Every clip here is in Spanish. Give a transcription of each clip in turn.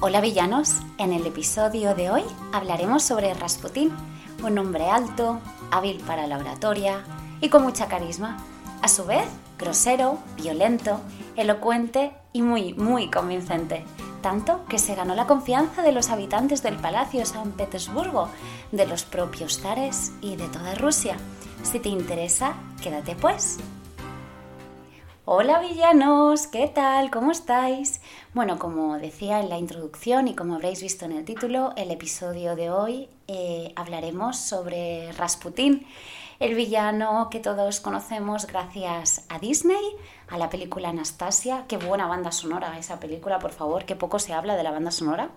Hola villanos, en el episodio de hoy hablaremos sobre Rasputín, un hombre alto, hábil para la oratoria y con mucha carisma, a su vez grosero, violento, elocuente y muy, muy convincente, tanto que se ganó la confianza de los habitantes del Palacio San Petersburgo, de los propios zares y de toda Rusia. Si te interesa, quédate pues. Hola villanos, ¿qué tal? ¿Cómo estáis? Bueno, como decía en la introducción y como habréis visto en el título, el episodio de hoy eh, hablaremos sobre Rasputín, el villano que todos conocemos gracias a Disney, a la película Anastasia. Qué buena banda sonora esa película, por favor, que poco se habla de la banda sonora.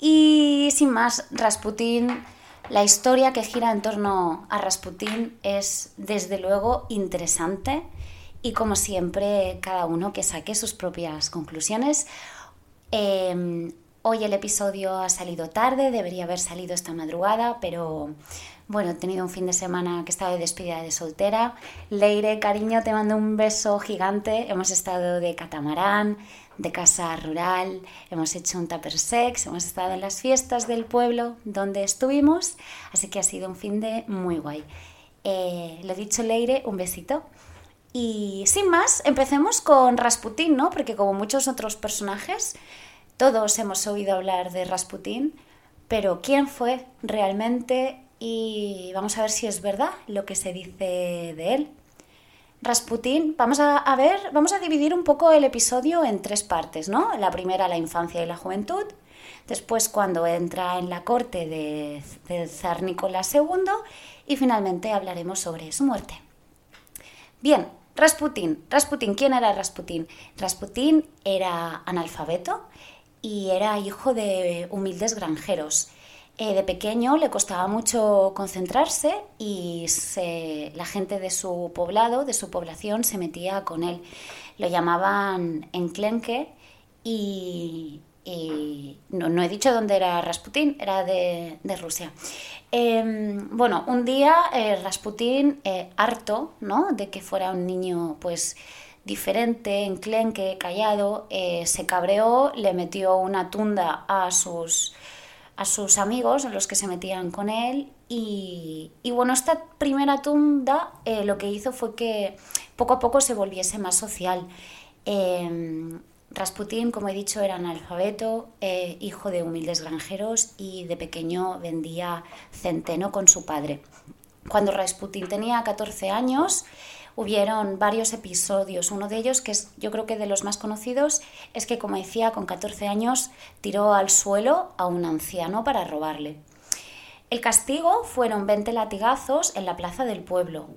Y sin más, Rasputín, la historia que gira en torno a Rasputín es desde luego interesante y como siempre cada uno que saque sus propias conclusiones. Em, hoy el episodio ha salido tarde, debería haber salido esta madrugada, pero bueno, he tenido un fin de semana que he estado de despedida de soltera. Leire, cariño, te mando un beso gigante. Hemos estado de catamarán, de casa rural, hemos hecho un tupper sex, hemos estado en las fiestas del pueblo donde estuvimos, así que ha sido un fin de muy guay. Eh, lo dicho, Leire, un besito. Y sin más, empecemos con Rasputín, ¿no? Porque como muchos otros personajes, todos hemos oído hablar de Rasputín, pero ¿quién fue realmente? Y vamos a ver si es verdad lo que se dice de él. Rasputín, vamos a, ver, vamos a dividir un poco el episodio en tres partes, ¿no? La primera, la infancia y la juventud. Después, cuando entra en la corte de, del zar Nicolás II. Y finalmente hablaremos sobre su muerte. Bien, Rasputín. Rasputín, ¿quién era Rasputín? Rasputín era analfabeto y era hijo de humildes granjeros. Eh, de pequeño le costaba mucho concentrarse y la gente de su poblado, de su población, se metía con él. Lo llamaban enclenque y, no, he dicho dónde era Rasputín, era de, Rusia. Em, bueno, un día eh, Rasputín, eh, harto ¿no? de que fuera un niño pues diferente, enclenque, callado, eh, se cabreó, le metió una tunda a sus, a sus amigos, a los que se metían con él, y, y bueno, esta primera tunda lo que hizo fue que poco a poco se volviese más social. Em, Rasputín, como he dicho, era analfabeto, eh, hijo de humildes granjeros y de pequeño vendía centeno con su padre. Cuando Rasputín tenía 14 años, hubieron varios episodios. Uno de ellos, que es yo creo que de los más conocidos, es que, como decía, con 14 años tiró al suelo a un anciano para robarle. El castigo fueron 20 latigazos en la plaza del pueblo,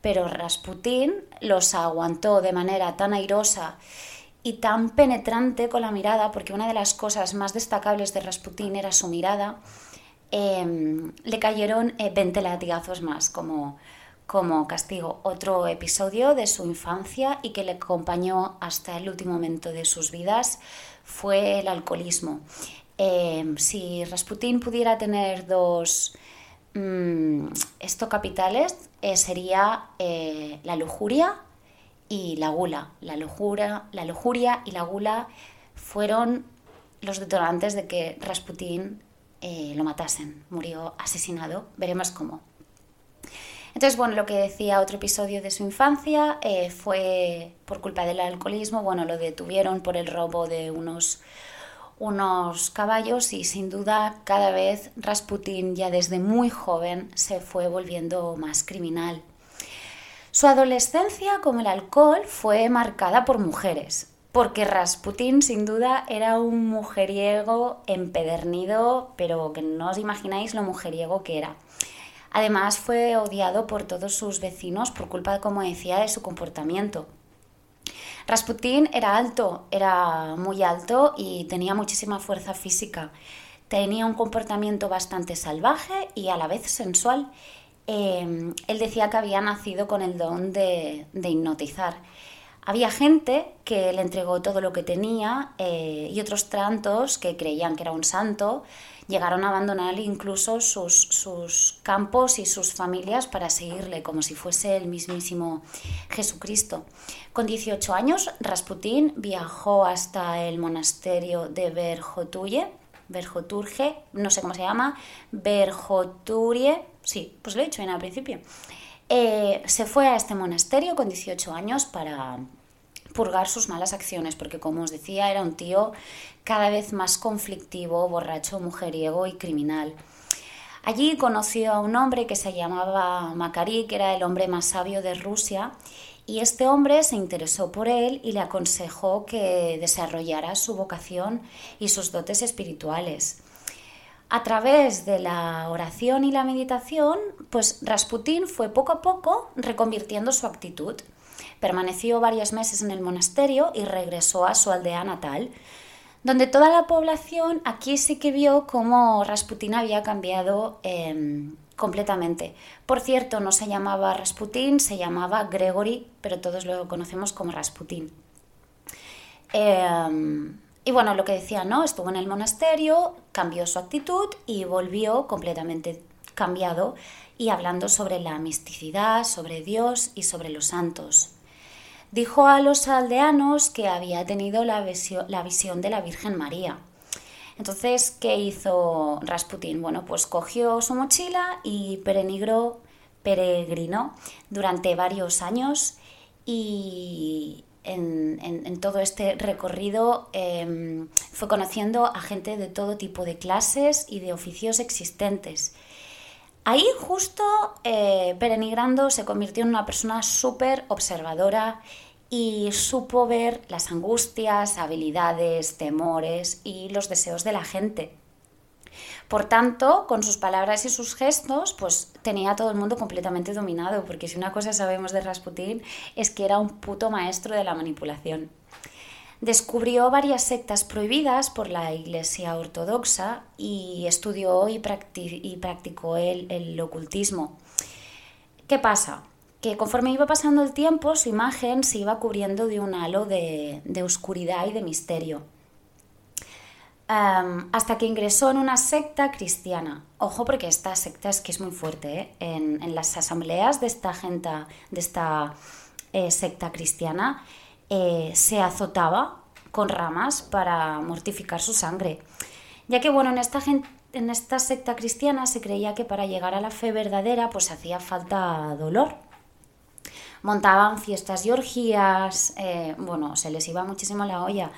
pero Rasputín los aguantó de manera tan airosa y tan penetrante con la mirada, porque una de las cosas más destacables de Rasputín era su mirada, em, le cayeron 20 eh, latigazos más como, como castigo. Otro episodio de su infancia y que le acompañó hasta el último momento de sus vidas fue el alcoholismo. Em, si Rasputín pudiera tener dos mm, capitales, eh, sería eh, la lujuria y la gula. La lujuria, la lujuria y la gula fueron los detonantes de que Rasputín eh, lo matasen. Murió asesinado. Veremos cómo. Entonces, bueno, lo que decía otro episodio de su infancia eh, fue por culpa del alcoholismo. Bueno, lo detuvieron por el robo de unos, unos caballos y sin duda cada vez Rasputín ya desde muy joven se fue volviendo más criminal. Su adolescencia, como el alcohol, fue marcada por mujeres, porque Rasputín sin duda era un mujeriego empedernido, pero que no os imagináis lo mujeriego que era. Además fue odiado por todos sus vecinos por culpa, como decía, de su comportamiento. Rasputín era alto, era muy alto y tenía muchísima fuerza física. Tenía un comportamiento bastante salvaje y a la vez sensual Em, él decía que había nacido con el don de, hipnotizar. Había gente que le entregó todo lo que tenía eh, y otros tantos que creían que era un santo llegaron a abandonar incluso sus, sus, campos y sus familias para seguirle como si fuese el mismísimo Jesucristo. Con 18 años, Rasputín viajó hasta el monasterio de Verjotuye, Verjoturge, no sé cómo se llama, Verjoturie, sí, pues lo he dicho bien al principio. Eh, se fue a este monasterio con 18 años para purgar sus malas acciones, porque como os decía, era un tío cada vez más conflictivo, borracho, mujeriego y criminal. Allí conoció a un hombre que se llamaba Makari, que era el hombre más sabio de Rusia, y este hombre se interesó por él y le aconsejó que desarrollara su vocación y sus dotes espirituales. A través de la oración y la meditación, pues Rasputín fue poco a poco reconvirtiendo su actitud. Permaneció varios meses en el monasterio y regresó a su aldea natal, donde toda la población aquí sí que vio cómo Rasputín había cambiado em, completamente. Por cierto, no se llamaba Rasputín, se llamaba Gregory, pero todos lo conocemos como Rasputín. Em, y bueno, lo que decía, ¿no? Estuvo en el monasterio, cambió su actitud y volvió completamente cambiado y hablando sobre la misticidad, sobre Dios y sobre los santos. Dijo a los aldeanos que había tenido la, la visión de la Virgen María. Entonces, ¿qué hizo Rasputín? Bueno, pues cogió su mochila y peregrinó, peregrinó durante varios años y, en, todo este recorrido em, fue conociendo a gente de todo tipo de clases y de oficios existentes. Ahí justo eh, Perenigrando se convirtió en una persona súper observadora y supo ver las angustias, habilidades, temores y los deseos de la gente. Por tanto, con sus palabras y sus gestos, pues tenía a todo el mundo completamente dominado, porque si una cosa sabemos de Rasputín es que era un puto maestro de la manipulación. Descubrió varias sectas prohibidas por la Iglesia Ortodoxa y estudió y, practicó el, ocultismo. ¿Qué pasa? Que conforme iba pasando el tiempo, su imagen se iba cubriendo de un halo de oscuridad y de misterio hasta que ingresó en una secta cristiana. Ojo porque esta secta es que es muy fuerte. ¿eh? En, las asambleas de esta gente, de esta eh, secta cristiana, eh, se azotaba con ramas para mortificar su sangre. Ya que bueno, en esta, en esta secta cristiana se creía que para llegar a la fe verdadera pues hacía falta dolor. Montaban fiestas y orgías, bueno, se les iba muchísimo la olla.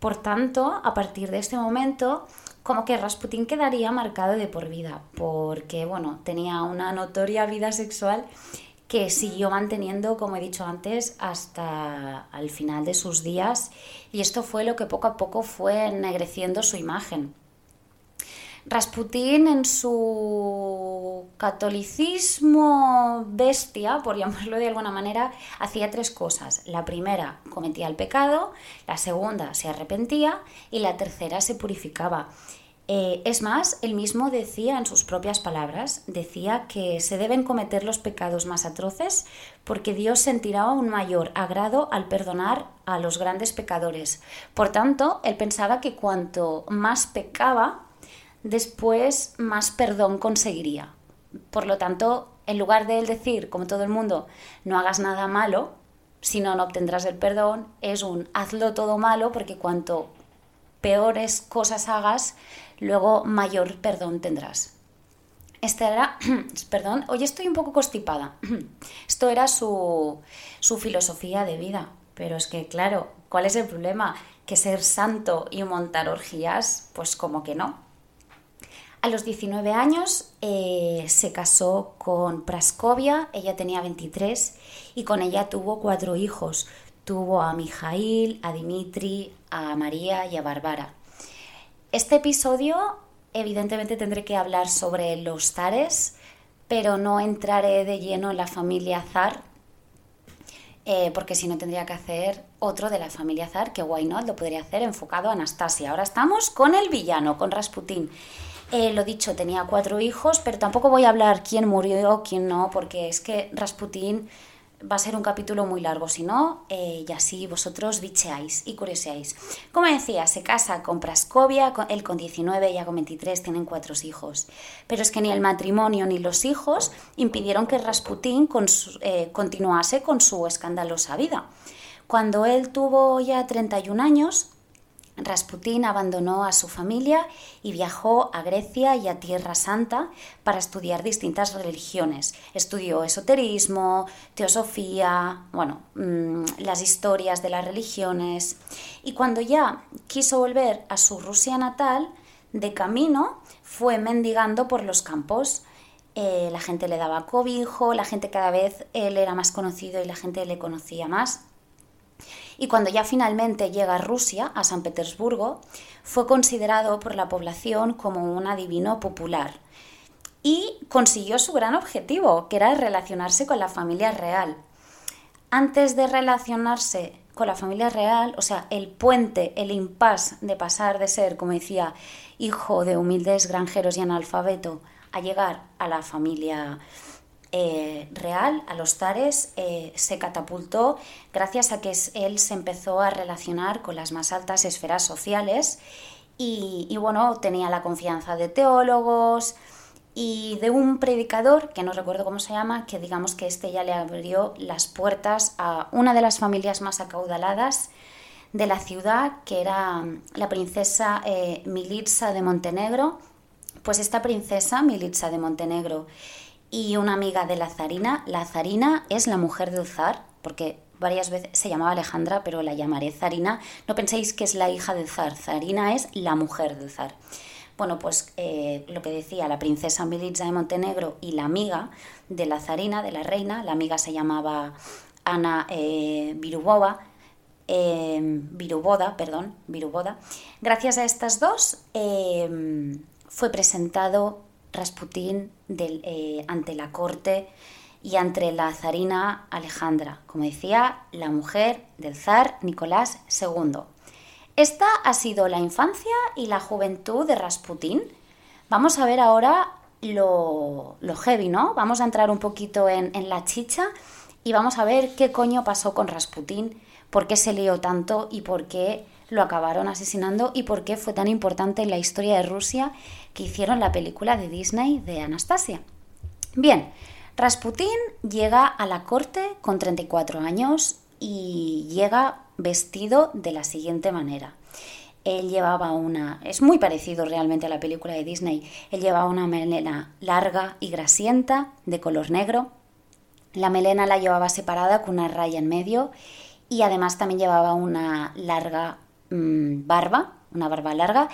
Por tanto, a partir de este momento, como que Rasputín quedaría marcado de por vida, porque bueno, tenía una notoria vida sexual que siguió manteniendo, como he dicho antes, hasta al final de sus días, y esto fue lo que poco a poco fue ennegreciendo su imagen. Rasputín en su catolicismo bestia, por llamarlo de alguna manera, hacía tres cosas. La primera, cometía el pecado, la segunda, se arrepentía y la tercera, se purificaba. Eh, es más, él mismo decía en sus propias palabras, decía que se deben cometer los pecados más atroces porque Dios sentirá un mayor agrado al perdonar a los grandes pecadores. Por tanto, él pensaba que cuanto más pecaba, después más perdón conseguiría. Por lo tanto, en lugar de él decir, como todo el mundo, no hagas nada malo, si no, no obtendrás el perdón, es un hazlo todo malo porque cuanto peores cosas hagas, luego mayor perdón tendrás. Esta era, perdón, hoy estoy un poco constipada. Esto era su, su filosofía de vida. Pero es que, claro, ¿cuál es el problema? Que ser santo y montar orgías, pues como que no. A los 19 años eh, se casó con Praskovia, ella tenía 23 y con ella tuvo cuatro hijos. Tuvo a Mijail, a Dimitri, a María y a Bárbara. Este episodio evidentemente tendré que hablar sobre los zares, pero no entraré de lleno en la familia zar, eh, porque si no tendría que hacer otro de la familia zar, que why not, lo podría hacer enfocado a Anastasia. Ahora estamos con el villano, con Rasputín. Eh, lo dicho, tenía cuatro hijos, pero tampoco voy a hablar quién murió, quién no, porque es que Rasputín va a ser un capítulo muy largo, si no, eh, y así vosotros bicheáis y curioseáis. Como decía, se casa con Praskovia, él con 19, ella con 23, tienen cuatro hijos. Pero es que ni el matrimonio ni los hijos impidieron que Rasputín eh, continuase con su escandalosa vida. Cuando él tuvo ya 31 años, Rasputín abandonó a su familia y viajó a Grecia y a Tierra Santa para estudiar distintas religiones. Estudió esoterismo, teosofía, bueno, mm, las historias de las religiones. Y cuando ya quiso volver a su Rusia natal, de camino fue mendigando por los campos. Eh, la gente le daba cobijo, la gente cada vez él era más conocido y la gente le conocía más. Y cuando ya finalmente llega a Rusia, a San Petersburgo, fue considerado por la población como un adivino popular y consiguió su gran objetivo, que era relacionarse con la familia real. Antes de relacionarse con la familia real, o sea, el puente, el impasse de pasar de ser, como decía, hijo de humildes granjeros y analfabeto, a llegar a la familia eh, real, a los zares, eh, se catapultó gracias a que él se empezó a relacionar con las más altas esferas sociales y, bueno, tenía la confianza de teólogos y de un predicador, que no recuerdo cómo se llama, que digamos que este ya le abrió las puertas a una de las familias más acaudaladas de la ciudad, que era la princesa eh, Militsa de Montenegro. Pues esta princesa, Militsa de Montenegro, y una amiga de la zarina. La zarina es la mujer del zar, porque varias veces se llamaba Alejandra, pero la llamaré zarina. No penséis que es la hija del zar, zarina es la mujer del zar. Bueno, pues eh, lo que decía la princesa Militza de Montenegro y la amiga de la zarina, de la reina, la amiga se llamaba Ana eh, Virubova, eh, Viruboda, perdón, Viruboda. Gracias a estas dos eh, fue presentado Rasputín eh, ante la corte y ante la zarina Alejandra, como decía, la mujer del zar Nicolás II. Esta ha sido la infancia y la juventud de Rasputín. Vamos a ver ahora lo, heavy, ¿no? Vamos a entrar un poquito en, en la chicha y vamos a ver qué coño pasó con Rasputín, por qué se lió tanto y por qué lo acabaron asesinando y por qué fue tan importante en la historia de Rusia que hicieron la película de Disney de Anastasia. Bien, Rasputín llega a la corte con 34 años y llega vestido de la siguiente manera. Él llevaba una, es muy parecido realmente a la película de Disney, él llevaba una melena larga y grasienta de color negro. La melena la llevaba separada con una raya en medio y además también llevaba una larga Mm, barba, una barba larga,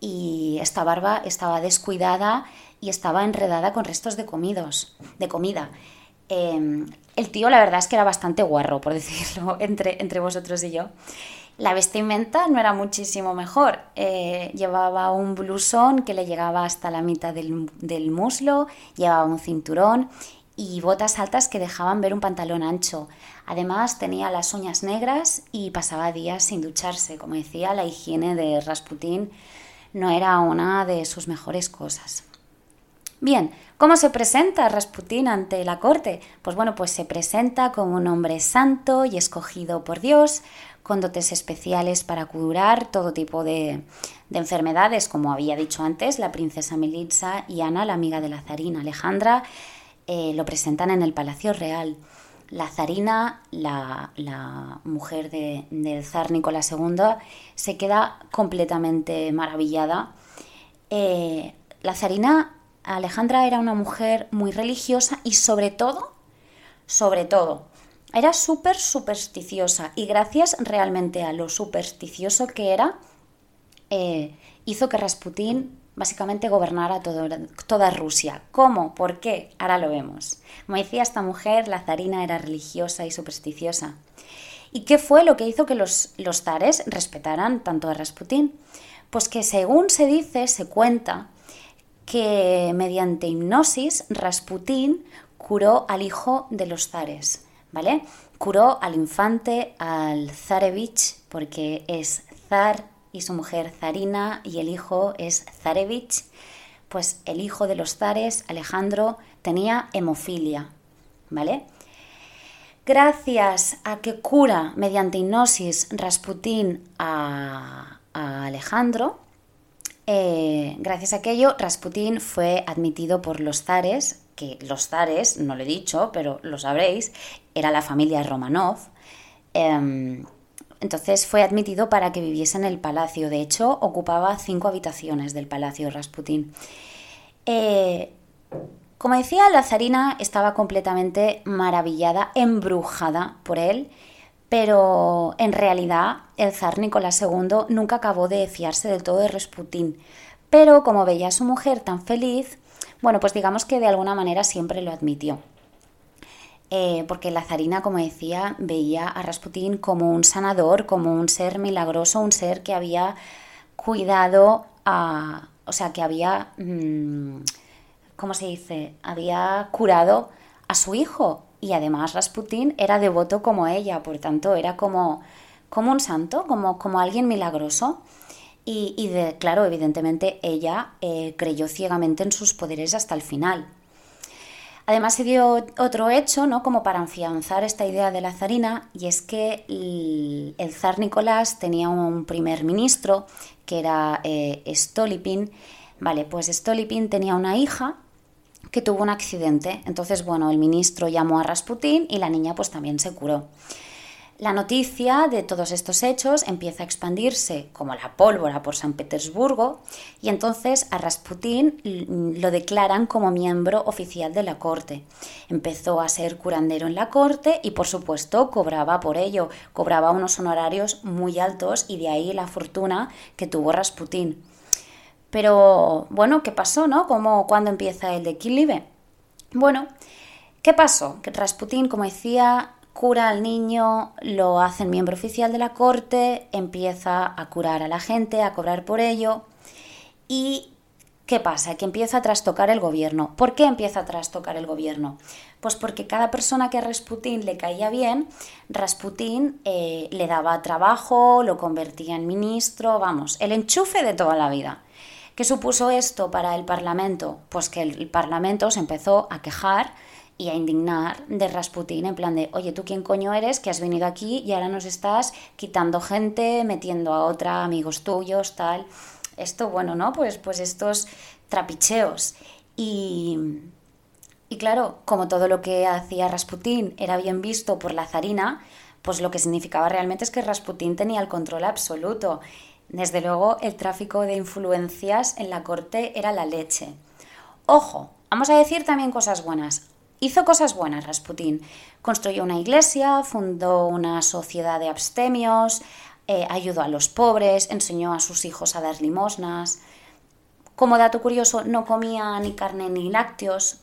y esta barba estaba descuidada y estaba enredada con restos de comidos, de comida. Em, el tío la verdad es que era bastante guarro, por decirlo, entre, entre vosotros y yo. La vestimenta no era muchísimo mejor. Eh, llevaba un blusón que le llegaba hasta la mitad del, del muslo, llevaba un cinturón y botas altas que dejaban ver un pantalón ancho. Además tenía las uñas negras y pasaba días sin ducharse. Como decía, la higiene de Rasputín no era una de sus mejores cosas. Bien, ¿cómo se presenta Rasputín ante la corte? Pues bueno, pues se presenta como un hombre santo y escogido por Dios, con dotes especiales para curar todo tipo de, enfermedades, como había dicho antes, la princesa Militza y Ana, la amiga de la zarina Alejandra, eh, lo presentan en el Palacio Real. La zarina, la, mujer del zar Nicolás II, se queda completamente maravillada. Eh, la zarina Alejandra era una mujer muy religiosa y sobre todo, sobre todo, era súper supersticiosa y gracias realmente a lo supersticioso que era, eh, hizo que Rasputín básicamente gobernara toda Rusia. ¿Cómo? ¿Por qué? Ahora lo vemos. Como decía esta mujer, la zarina era religiosa y supersticiosa. ¿Y qué fue lo que hizo que los, los zares respetaran tanto a Rasputín? Pues que según se dice, se cuenta, que mediante hipnosis Rasputín curó al hijo de los zares, ¿vale? Curó al infante, al zarevich, porque es zar y su mujer Zarina y el hijo es Zarevich, pues el hijo de los zares, Alejandro, tenía hemofilia, ¿vale? Gracias a que cura mediante hipnosis Rasputín a, Alejandro, eh, gracias a aquello Rasputín fue admitido por los zares, que los zares, no lo he dicho, pero lo sabréis, era la familia Romanov. Em, entonces fue admitido para que viviese en el palacio. De hecho, ocupaba cinco habitaciones del palacio Rasputín. Eh, como decía, la zarina estaba completamente maravillada, embrujada por él, pero en realidad el zar Nicolás II nunca acabó de fiarse del todo de Rasputín. Pero como veía a su mujer tan feliz, bueno, pues digamos que de alguna manera siempre lo admitió. Eh, porque la zarina, como decía, veía a Rasputín como un sanador, como un ser milagroso, un ser que había cuidado a. o sea, que había. Mm, ¿cómo se dice? Había curado a su hijo y además Rasputín era devoto como ella, por tanto era como, como un santo, como, como alguien milagroso. Y, claro, evidentemente ella eh, creyó ciegamente en sus poderes hasta el final. Además se dio otro hecho, ¿no? Como para afianzar esta idea de la zarina, y es que el, zar Nicolás tenía un primer ministro que era eh, Stolipin. Vale, pues Stolipin tenía una hija que tuvo un accidente. Entonces, bueno, el ministro llamó a Rasputín y la niña pues también se curó. La noticia de todos estos hechos empieza a expandirse como la pólvora por San Petersburgo y entonces a Rasputín lo declaran como miembro oficial de la corte. Empezó a ser curandero en la corte y por supuesto cobraba por ello, cobraba unos honorarios muy altos y de ahí la fortuna que tuvo Rasputín. Pero bueno, ¿qué pasó, no? ¿Cómo, ¿Cuándo empieza el declive? Bueno, ¿qué pasó? Que Rasputín, como decía, cura al niño, lo hacen miembro oficial de la corte, empieza a curar a la gente, a cobrar por ello. ¿Y qué pasa? Que empieza a trastocar el gobierno. ¿Por qué empieza a trastocar el gobierno? Pues porque cada persona que a Rasputín le caía bien, Rasputín eh, le daba trabajo, lo convertía en ministro, vamos, el enchufe de toda la vida. ¿Qué supuso esto para el Parlamento? Pues que el Parlamento se empezó a quejar y a indignar de Rasputín en plan de, oye, ¿tú quién coño eres que has venido aquí y ahora nos estás quitando gente, metiendo a otra, amigos tuyos, tal? Esto, bueno, ¿no? Pues, pues estos trapicheos. Y, y claro, como todo lo que hacía Rasputín era bien visto por la zarina, pues lo que significaba realmente es que Rasputín tenía el control absoluto desde luego, el tráfico de influencias en la corte era la leche. Ojo, vamos a decir también cosas buenas. Hizo cosas buenas Rasputín. Construyó una iglesia, fundó una sociedad de abstemios, eh, ayudó a los pobres, enseñó a sus hijos a dar limosnas. Como dato curioso, no comía ni carne ni lácteos.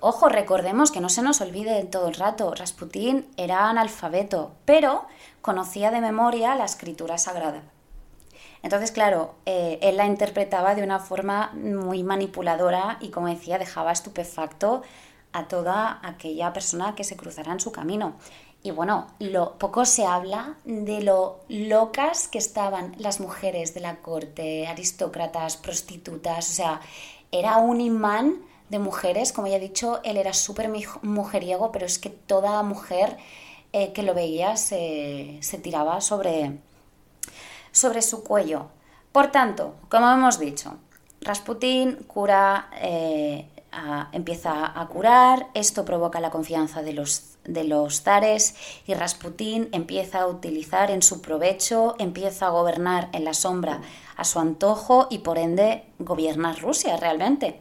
Ojo, recordemos que no se nos olvide todo el rato, Rasputín era analfabeto, pero conocía de memoria la escritura sagrada. Entonces, claro, eh, él la interpretaba de una forma muy manipuladora y, como decía, dejaba estupefacto a toda aquella persona que se cruzara en su camino. Y bueno, lo, poco se habla de lo locas que estaban las mujeres de la corte, aristócratas, prostitutas, o sea, era un imán de mujeres, como ya he dicho, él era súper mujeriego, pero es que toda mujer eh, que lo veía se, se tiraba sobre, sobre su cuello. Por tanto, como hemos dicho, Rasputín cura, eh, empieza a curar, esto provoca la confianza de los, de los zares y Rasputín empieza a utilizar en su provecho, empieza a gobernar en la sombra a su antojo y por ende gobiernar Rusia realmente.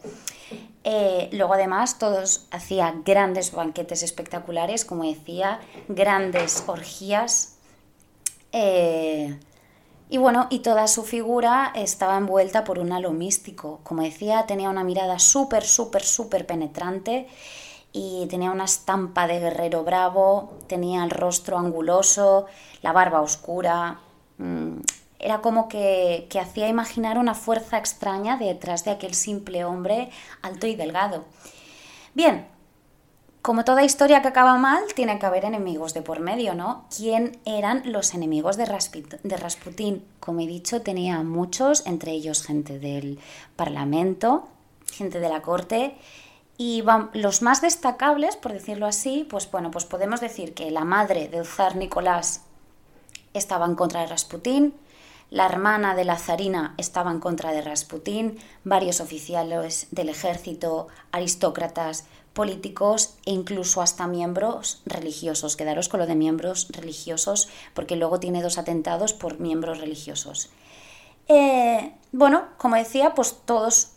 Eh, luego además todos hacía grandes banquetes espectaculares, como decía, grandes orgías. Eh, y bueno, y toda su figura estaba envuelta por un halo místico. Como decía, tenía una mirada súper, súper, súper penetrante y tenía una estampa de guerrero bravo, tenía el rostro anguloso, la barba oscura. Mm, era como que, que hacía imaginar una fuerza extraña detrás de aquel simple hombre alto y delgado. Bien, como toda historia que acaba mal, tiene que haber enemigos de por medio, ¿no? ¿Quién eran los enemigos de, Rasputín? Como he dicho, tenía muchos, entre ellos gente del Parlamento, gente de la corte Y los más destacables, por decirlo así, pues bueno, pues podemos decir que la madre del zar Nicolás estaba en contra de Rasputín, la hermana de la zarina estaba en contra de Rasputín, varios oficiales del ejército, aristócratas, políticos e incluso hasta miembros religiosos. Quedaros con lo de miembros religiosos porque luego tiene dos atentados por miembros religiosos. Eh, bueno, como decía, pues todos,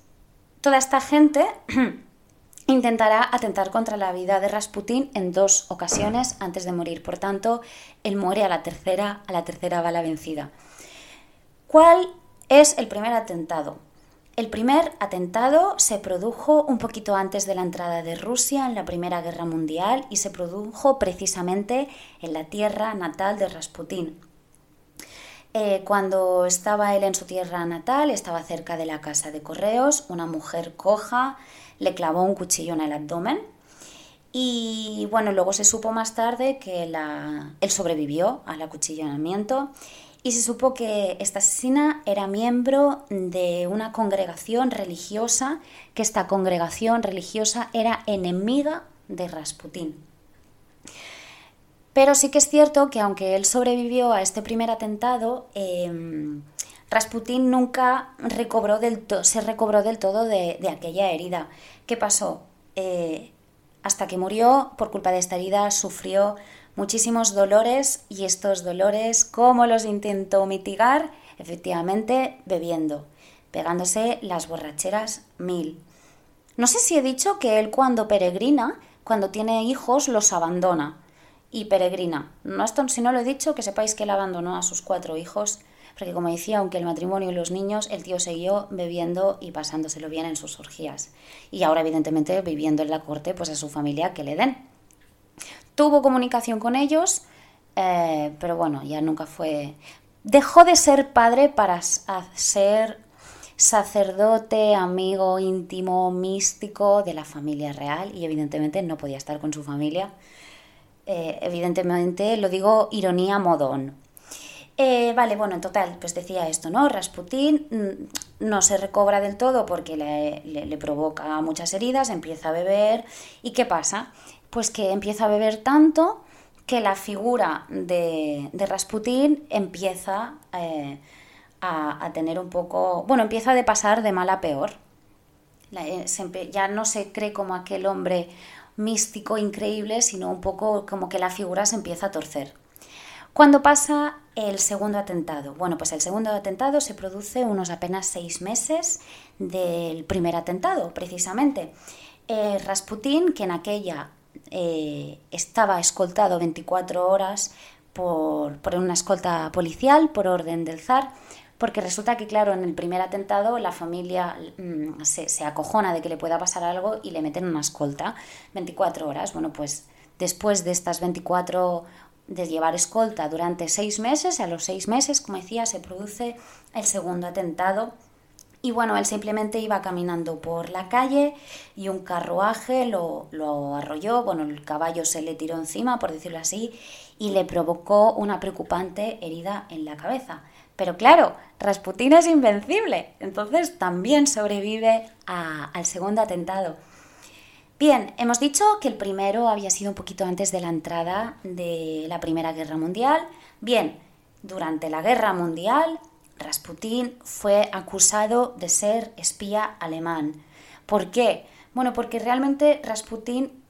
toda esta gente intentará atentar contra la vida de Rasputín en dos ocasiones antes de morir. Por tanto, él muere a la tercera, a la tercera va la vencida. ¿Cuál es el primer atentado? El primer atentado se produjo un poquito antes de la entrada de Rusia en la Primera Guerra Mundial y se produjo precisamente en la tierra natal de Rasputín. Eh, cuando estaba él en su tierra natal, estaba cerca de la casa de correos, una mujer coja le clavó un cuchillo en el abdomen y bueno, luego se supo más tarde que él sobrevivió al acuchillamiento y se supo que esta asesina era miembro de una congregación religiosa, que esta congregación religiosa era enemiga de Rasputín. Pero sí que es cierto que aunque él sobrevivió a este primer atentado, eh, Rasputín nunca recobró del se recobró del todo de, aquella herida. ¿Qué pasó? Eh, hasta que murió, por culpa de esta herida, sufrió muchísimos dolores y estos dolores, ¿cómo los intentó mitigar? Efectivamente, bebiendo, pegándose las borracheras mil. No sé si he dicho que él cuando peregrina, cuando tiene hijos, los abandona y peregrina. No, esto, si no lo he dicho, que sepáis que él abandonó a sus cuatro hijos porque como decía, aunque el matrimonio y los niños, el tío siguió bebiendo y pasándoselo bien en sus orgías. Y ahora, evidentemente, viviendo en la corte, pues a su familia que le den. Tuvo comunicación con ellos, eh, pero bueno, ya nunca fue... Dejó de ser padre para ser sacerdote, amigo íntimo, místico de la familia real y evidentemente no podía estar con su familia. Eh, evidentemente lo digo ironía modón, eh, vale, bueno, en total, pues decía esto, ¿no? Rasputín mm, no se recobra del todo porque le, provoca muchas heridas, empieza a beber. ¿Y qué pasa? Pues que empieza a beber tanto que la figura de, de Rasputín empieza eh, a, tener un poco. Bueno, empieza de pasar de mal a peor. Eh, ya no se cree como aquel hombre místico increíble, sino un poco como que la figura se empieza a torcer. ¿Cuándo pasa el segundo atentado? Bueno, pues el segundo atentado se produce unos apenas seis meses del primer atentado, precisamente. Eh, Rasputín, que en aquella eh, estaba escoltado 24 horas por, una escolta policial por orden del zar, porque resulta que, claro, en el primer atentado la familia mm, se, se, acojona de que le pueda pasar algo y le meten una escolta 24 horas. Bueno, pues después de estas 24 de llevar escolta durante seis meses. A los seis meses, como decía, se produce el segundo atentado. Y bueno, él simplemente iba caminando por la calle y un carruaje lo, lo arrolló, bueno, el caballo se le tiró encima, por decirlo así, y le provocó una preocupante herida en la cabeza. Pero claro, Rasputín es invencible, entonces también sobrevive al segundo atentado. Bien, hemos dicho que el primero había sido un poquito antes de la entrada de la Primera Guerra Mundial. Bien, durante la Guerra Mundial, Rasputín fue acusado de ser espía alemán. ¿Por qué? Bueno, porque realmente Rasputín,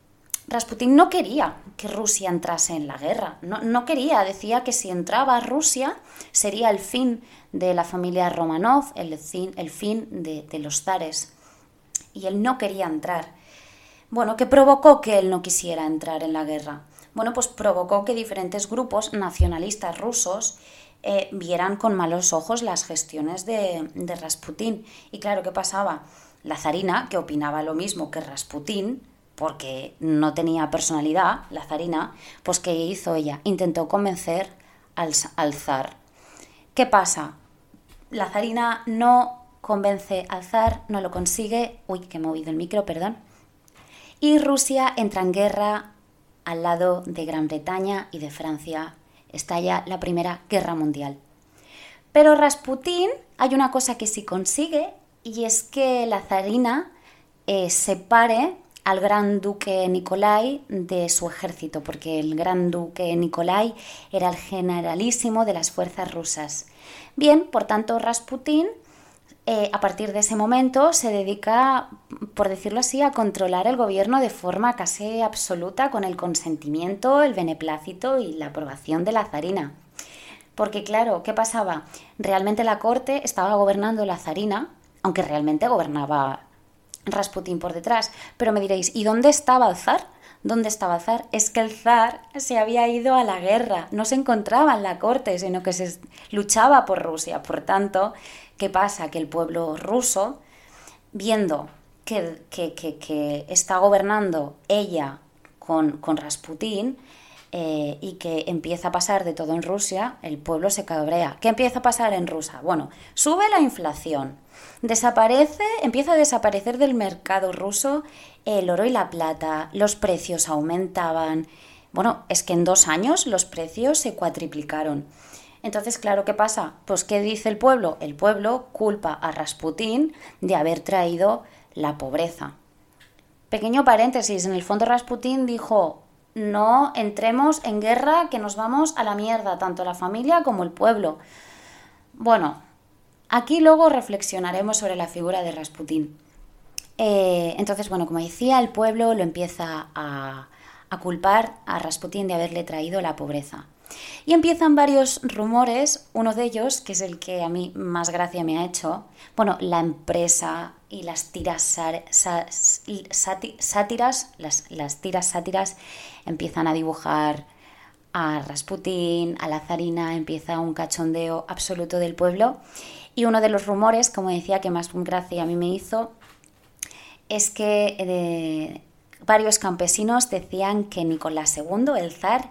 Rasputín no quería que Rusia entrase en la guerra. No, quería, decía que si entraba Rusia sería el fin de la familia Romanov, el fin, el fin de, de los zares. Y él no quería entrar. Bueno, ¿qué provocó que él no quisiera entrar en la guerra? Bueno, pues provocó que diferentes grupos nacionalistas rusos eh, vieran con malos ojos las gestiones de, de Rasputín. Y claro, ¿qué pasaba? La zarina, que opinaba lo mismo que Rasputín, porque no tenía personalidad, la zarina, pues ¿qué hizo ella? Intentó convencer al, al zar. ¿Qué pasa? La zarina no convence al zar, no lo consigue. Uy, que he movido el micro, perdón y Rusia entra en guerra al lado de Gran Bretaña y de Francia. Estalla la Primera Guerra Mundial. Pero Rasputín hay una cosa que sí consigue y es que la zarina eh, separe al gran duque Nicolai de su ejército, porque el gran duque Nicolai era el generalísimo de las fuerzas rusas. Bien, por tanto, Rasputín eh, a partir de ese momento se dedica, por decirlo así, a controlar el gobierno de forma casi absoluta con el consentimiento, el beneplácito y la aprobación de la zarina. Porque claro, ¿qué pasaba? Realmente la corte estaba gobernando la zarina, aunque realmente gobernaba Rasputín por detrás. Pero me diréis, ¿y dónde estaba el zar? ¿Dónde estaba el zar? Es que el zar se había ido a la guerra, no se encontraba en la corte, sino que se luchaba por Rusia. Por tanto, ¿qué pasa? Que el pueblo ruso, viendo que, que, está gobernando ella con, con Rasputín, eh, y que empieza a pasar de todo en Rusia, el pueblo se cabrea. ¿Qué empieza a pasar en Rusia? Bueno, sube la inflación, desaparece, empieza a desaparecer del mercado ruso el oro y la plata, los precios aumentaban. Bueno, es que en dos años los precios se cuatriplicaron. Entonces, claro, ¿qué pasa? Pues, ¿qué dice el pueblo? El pueblo culpa a Rasputín de haber traído la pobreza. Pequeño paréntesis, en el fondo Rasputín dijo, no entremos en guerra que nos vamos a la mierda, tanto la familia como el pueblo. Bueno, aquí luego reflexionaremos sobre la figura de Rasputín. Eh, entonces, bueno, como decía, el pueblo lo empieza a, a culpar a Rasputín de haberle traído la pobreza. Y empiezan varios rumores, uno de ellos, que es el que a mí más gracia me ha hecho, bueno, la empresa y las tiras sátiras, las, las tiras sátiras empiezan a dibujar a Rasputín, a la zarina, empieza un cachondeo absoluto del pueblo. Y uno de los rumores, como decía, que más gracia a mí me hizo, es que eh, varios campesinos decían que Nicolás II, el zar,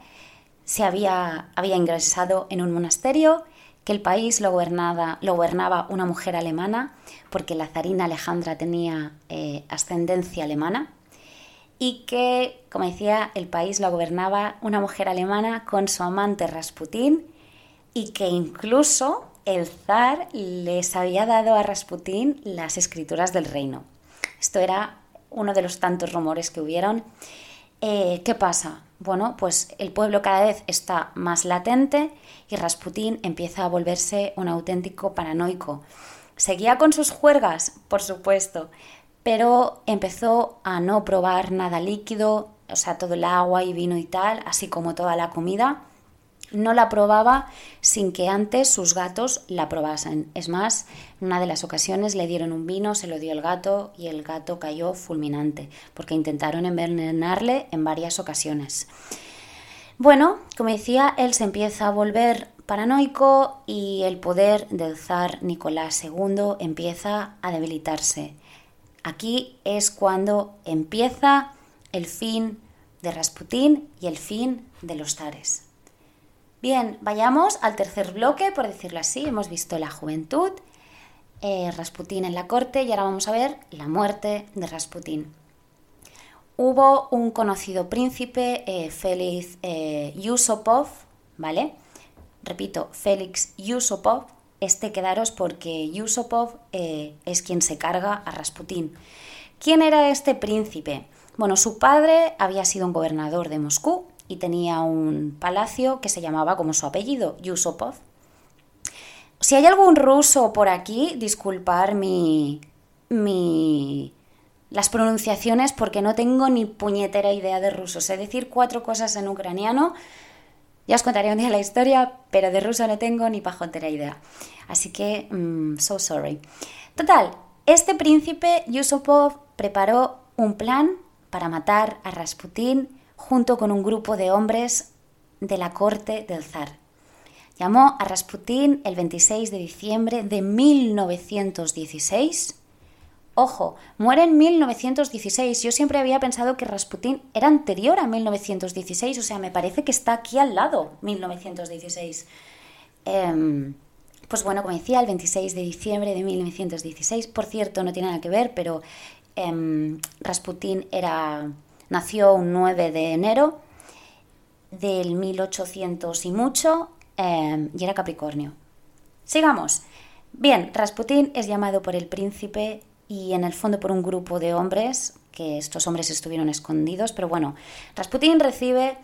se había, había ingresado en un monasterio, que el país lo gobernaba, lo gobernaba una mujer alemana, porque la zarina Alejandra tenía eh, ascendencia alemana, y que, como decía, el país lo gobernaba una mujer alemana con su amante Rasputín, y que incluso el zar les había dado a Rasputín las escrituras del reino. Esto era uno de los tantos rumores que hubieron. Eh, ¿Qué pasa? Bueno, pues el pueblo cada vez está más latente y Rasputín empieza a volverse un auténtico paranoico. Seguía con sus juergas, por supuesto, pero empezó a no probar nada líquido, o sea, todo el agua y vino y tal, así como toda la comida, no la probaba sin que antes sus gatos la probasen. Es más, en una de las ocasiones le dieron un vino, se lo dio el gato y el gato cayó fulminante, porque intentaron envenenarle en varias ocasiones. Bueno, como decía, él se empieza a volver paranoico y el poder del zar Nicolás II empieza a debilitarse. Aquí es cuando empieza el fin de Rasputín y el fin de los zares. Bien, vayamos al tercer bloque, por decirlo así. Hemos visto la juventud, eh, Rasputín en la corte y ahora vamos a ver la muerte de Rasputín. Hubo un conocido príncipe, eh, Félix eh, Yusupov, ¿vale? Repito, Félix Yusupov. Este quedaros porque Yusupov es quien se carga a Rasputín. ¿Quién era este príncipe? Bueno, su padre había sido un gobernador de Moscú y tenía un palacio que se llamaba como su apellido, Yusupov. Si hay algún ruso por aquí, disculpar mi, mi, las pronunciaciones porque no tengo ni puñetera idea de ruso. Sé decir cuatro cosas en ucraniano, ya os contaré un día la historia, pero de ruso no tengo ni pajotera idea. Así que, mm, so sorry. Total, este príncipe Yusupov preparó un plan para matar a Rasputín junto con un grupo de hombres de la corte del zar. Llamó a Rasputín el 26 de diciembre de 1916. Ojo, muere en 1916. Yo siempre había pensado que Rasputín era anterior a 1916, o sea, me parece que está aquí al lado, 1916. Em, pues bueno, como decía, el 26 de diciembre de 1916, por cierto, no tiene nada que ver, pero em, Rasputín era Nació un 9 de enero del 1800 y mucho em, y era Capricornio. Sigamos. Bien, Rasputín es llamado por el príncipe y en el fondo por un grupo de hombres, que estos hombres estuvieron escondidos, pero bueno, Rasputín recibe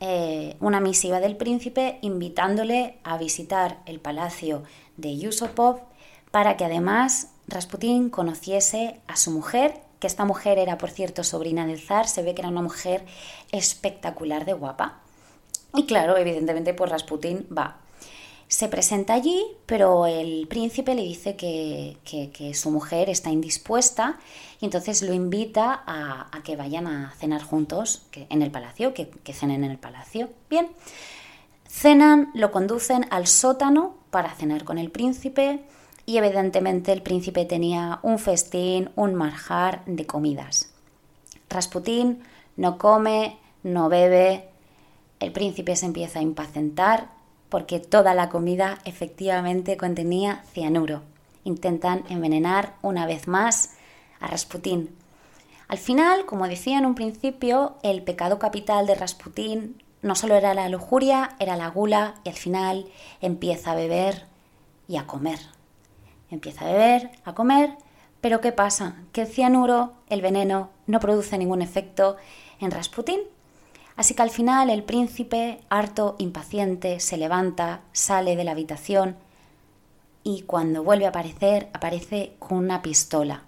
eh, una misiva del príncipe invitándole a visitar el palacio de Yusupov para que además Rasputín conociese a su mujer, que esta mujer era por cierto sobrina del zar, se ve que era una mujer espectacular de guapa. Y claro, evidentemente pues Rasputín va se presenta allí, pero el príncipe le dice que, su mujer está indispuesta y entonces lo invita a, que vayan a cenar juntos en el palacio, que, que cenen en el palacio. Bien, cenan, lo conducen al sótano para cenar con el príncipe y evidentemente el príncipe tenía un festín, un marjar de comidas. Rasputín no come, no bebe, el príncipe se empieza a impacientar porque toda la comida efectivamente contenía cianuro. Intentan envenenar una vez más a Rasputín. Al final, como decía en un principio, el pecado capital de Rasputín no solo era la lujuria, era la gula y al final empieza a beber y a comer. Empieza a beber, a comer, pero ¿qué pasa? Que el cianuro, el veneno, no produce ningún efecto en Rasputín Así que al final el príncipe, harto, impaciente, se levanta, sale de la habitación y cuando vuelve a aparecer aparece con una pistola.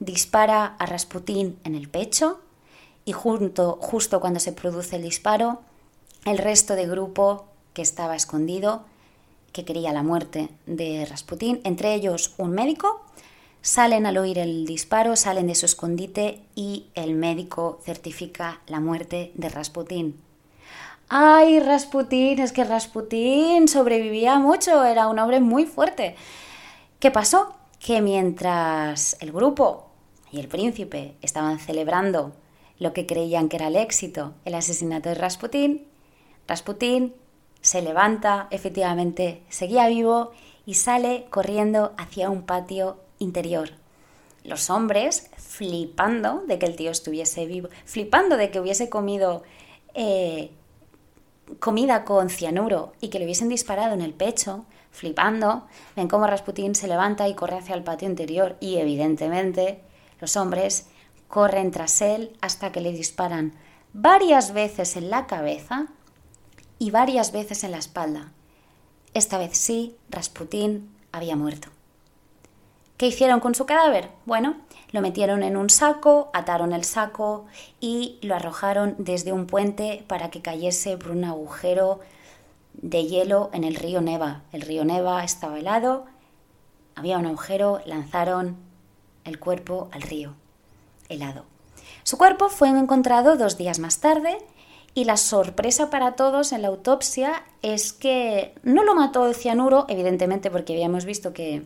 Dispara a Rasputín en el pecho y junto, justo cuando se produce el disparo, el resto de grupo que estaba escondido, que quería la muerte de Rasputín, entre ellos un médico, Salen al oír el disparo, salen de su escondite y el médico certifica la muerte de Rasputín. ¡Ay, Rasputín! Es que Rasputín sobrevivía mucho, era un hombre muy fuerte. ¿Qué pasó? Que mientras el grupo y el príncipe estaban celebrando lo que creían que era el éxito, el asesinato de Rasputín, Rasputín se levanta, efectivamente seguía vivo y sale corriendo hacia un patio interior. Los hombres flipando de que el tío estuviese vivo, flipando de que hubiese comido eh, comida con cianuro y que le hubiesen disparado en el pecho, flipando, ven cómo Rasputín se levanta y corre hacia el patio interior y evidentemente los hombres corren tras él hasta que le disparan varias veces en la cabeza y varias veces en la espalda. Esta vez sí, Rasputín había muerto. ¿Qué hicieron con su cadáver? Bueno, lo metieron en un saco, ataron el saco y lo arrojaron desde un puente para que cayese por un agujero de hielo en el río Neva. El río Neva estaba helado, había un agujero, lanzaron el cuerpo al río, helado. Su cuerpo fue encontrado dos días más tarde y la sorpresa para todos en la autopsia es que no lo mató el cianuro, evidentemente porque habíamos visto que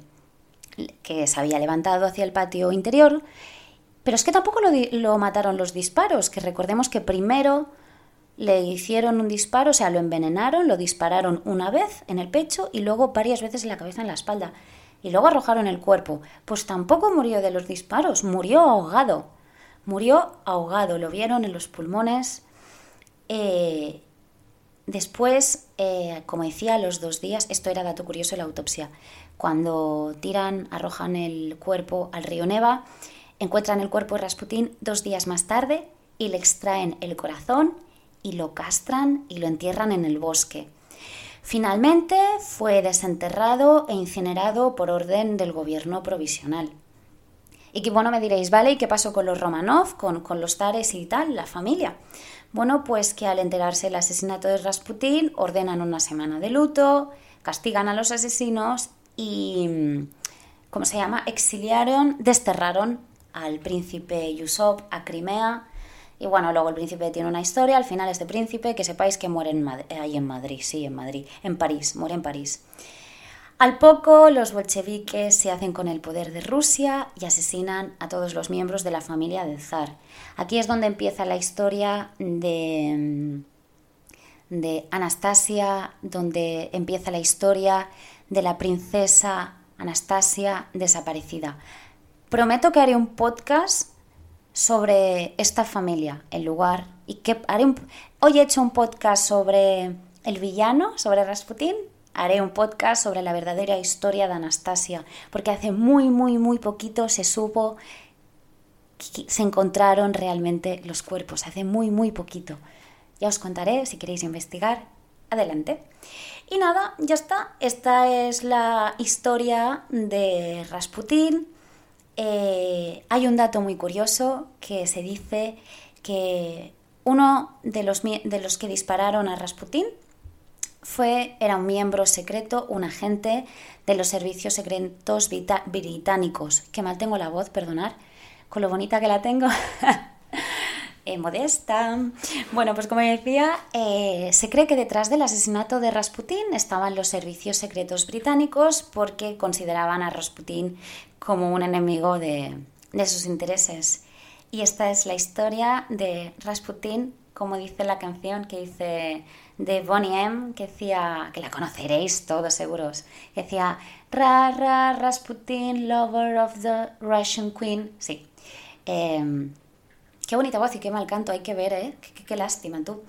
que se había levantado hacia el patio interior, pero es que tampoco lo, mataron los disparos, que recordemos que primero le hicieron un disparo, o sea, lo envenenaron, lo dispararon una vez en el pecho y luego varias veces en la cabeza, en la espalda, y luego arrojaron el cuerpo. Pues tampoco murió de los disparos, murió ahogado. Murió ahogado, lo vieron en los pulmones. Eh, después, eh, como decía, los dos días, esto era dato curioso de la autopsia, cuando tiran, arrojan el cuerpo al río Neva, encuentran el cuerpo de Rasputín dos días más tarde y le extraen el corazón y lo castran y lo entierran en el bosque. Finalmente fue desenterrado e incinerado por orden del gobierno provisional. Y que bueno, me diréis, ¿vale? ¿Y qué pasó con los Romanov, con, con los Tares y tal, la familia? Bueno, pues que al enterarse del asesinato de Rasputín ordenan una semana de luto, castigan a los asesinos y, ¿cómo se llama? Exiliaron, desterraron al príncipe Yusuf a Crimea. Y bueno, luego el príncipe tiene una historia, al final este príncipe, que sepáis que muere en ahí en Madrid, sí, en Madrid, en París, muere en París. Al poco, los bolcheviques se hacen con el poder de Rusia y asesinan a todos los miembros de la familia del zar. Aquí es donde empieza la historia de, de Anastasia, donde empieza la historia de la princesa Anastasia desaparecida. Prometo que haré un podcast sobre esta familia, el lugar, y que haré un... Hoy he hecho un podcast sobre el villano, sobre Rasputín, haré un podcast sobre la verdadera historia de Anastasia, porque hace muy, muy, muy poquito se supo, se encontraron realmente los cuerpos, hace muy, muy poquito. Ya os contaré si queréis investigar. Adelante. Y nada, ya está. Esta es la historia de Rasputín. Eh, hay un dato muy curioso que se dice que uno de los, de los que dispararon a Rasputín fue, era un miembro secreto, un agente de los servicios secretos británicos. Que mal tengo la voz, perdonar, con lo bonita que la tengo. Eh, modesta. Bueno, pues como decía, eh, se cree que detrás del asesinato de Rasputín estaban los servicios secretos británicos porque consideraban a Rasputín como un enemigo de, de sus intereses. Y esta es la historia de Rasputín, como dice la canción que dice de Bonnie M, que decía, que la conoceréis todos seguros, que decía, Ra, Ra, Rasputin, lover of the Russian Queen. Sí. Em, qué bonita voz y qué mal canto, hay que ver, ¿eh? Qué, qué, lástima tú.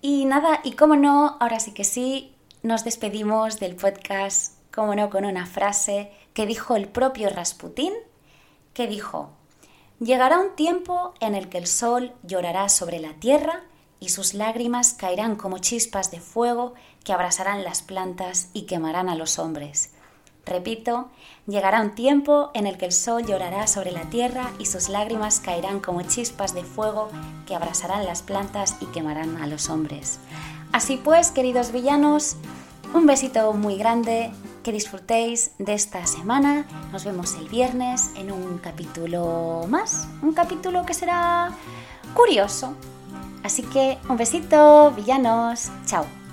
Y nada, y como no, ahora sí que sí, nos despedimos del podcast, como no, con una frase que dijo el propio Rasputin, que dijo, llegará un tiempo en el que el sol llorará sobre la tierra y sus lágrimas caerán como chispas de fuego que abrasarán las plantas y quemarán a los hombres. Repito, llegará un tiempo en el que el sol llorará sobre la tierra y sus lágrimas caerán como chispas de fuego que abrasarán las plantas y quemarán a los hombres. Así pues, queridos villanos, un besito muy grande, que disfrutéis de esta semana. Nos vemos el viernes en un capítulo más, un capítulo que será curioso, Así que un besito, villanos. Chao.